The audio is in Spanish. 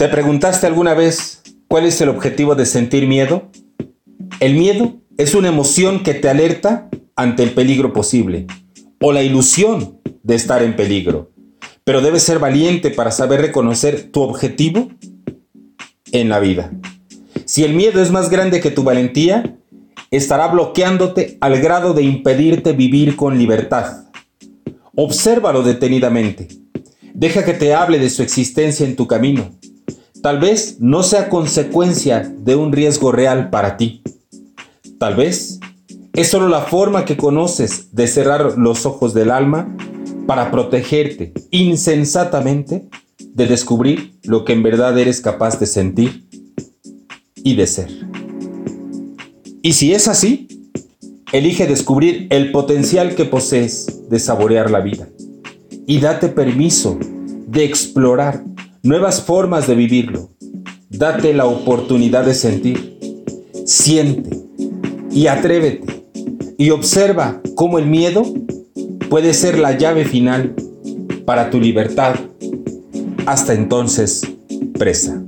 ¿Te preguntaste alguna vez cuál es el objetivo de sentir miedo? El miedo es una emoción que te alerta ante el peligro posible o la ilusión de estar en peligro. Pero debes ser valiente para saber reconocer tu objetivo en la vida. Si el miedo es más grande que tu valentía, estará bloqueándote al grado de impedirte vivir con libertad. Obsérvalo detenidamente. Deja que te hable de su existencia en tu camino. Tal vez no sea consecuencia de un riesgo real para ti. Tal vez es solo la forma que conoces de cerrar los ojos del alma para protegerte insensatamente de descubrir lo que en verdad eres capaz de sentir y de ser. Y si es así, elige descubrir el potencial que posees de saborear la vida y date permiso de explorar nuevas formas de vivirlo. Date la oportunidad de sentir. Siente y atrévete y observa cómo el miedo puede ser la llave final para tu libertad. Hasta entonces, presa.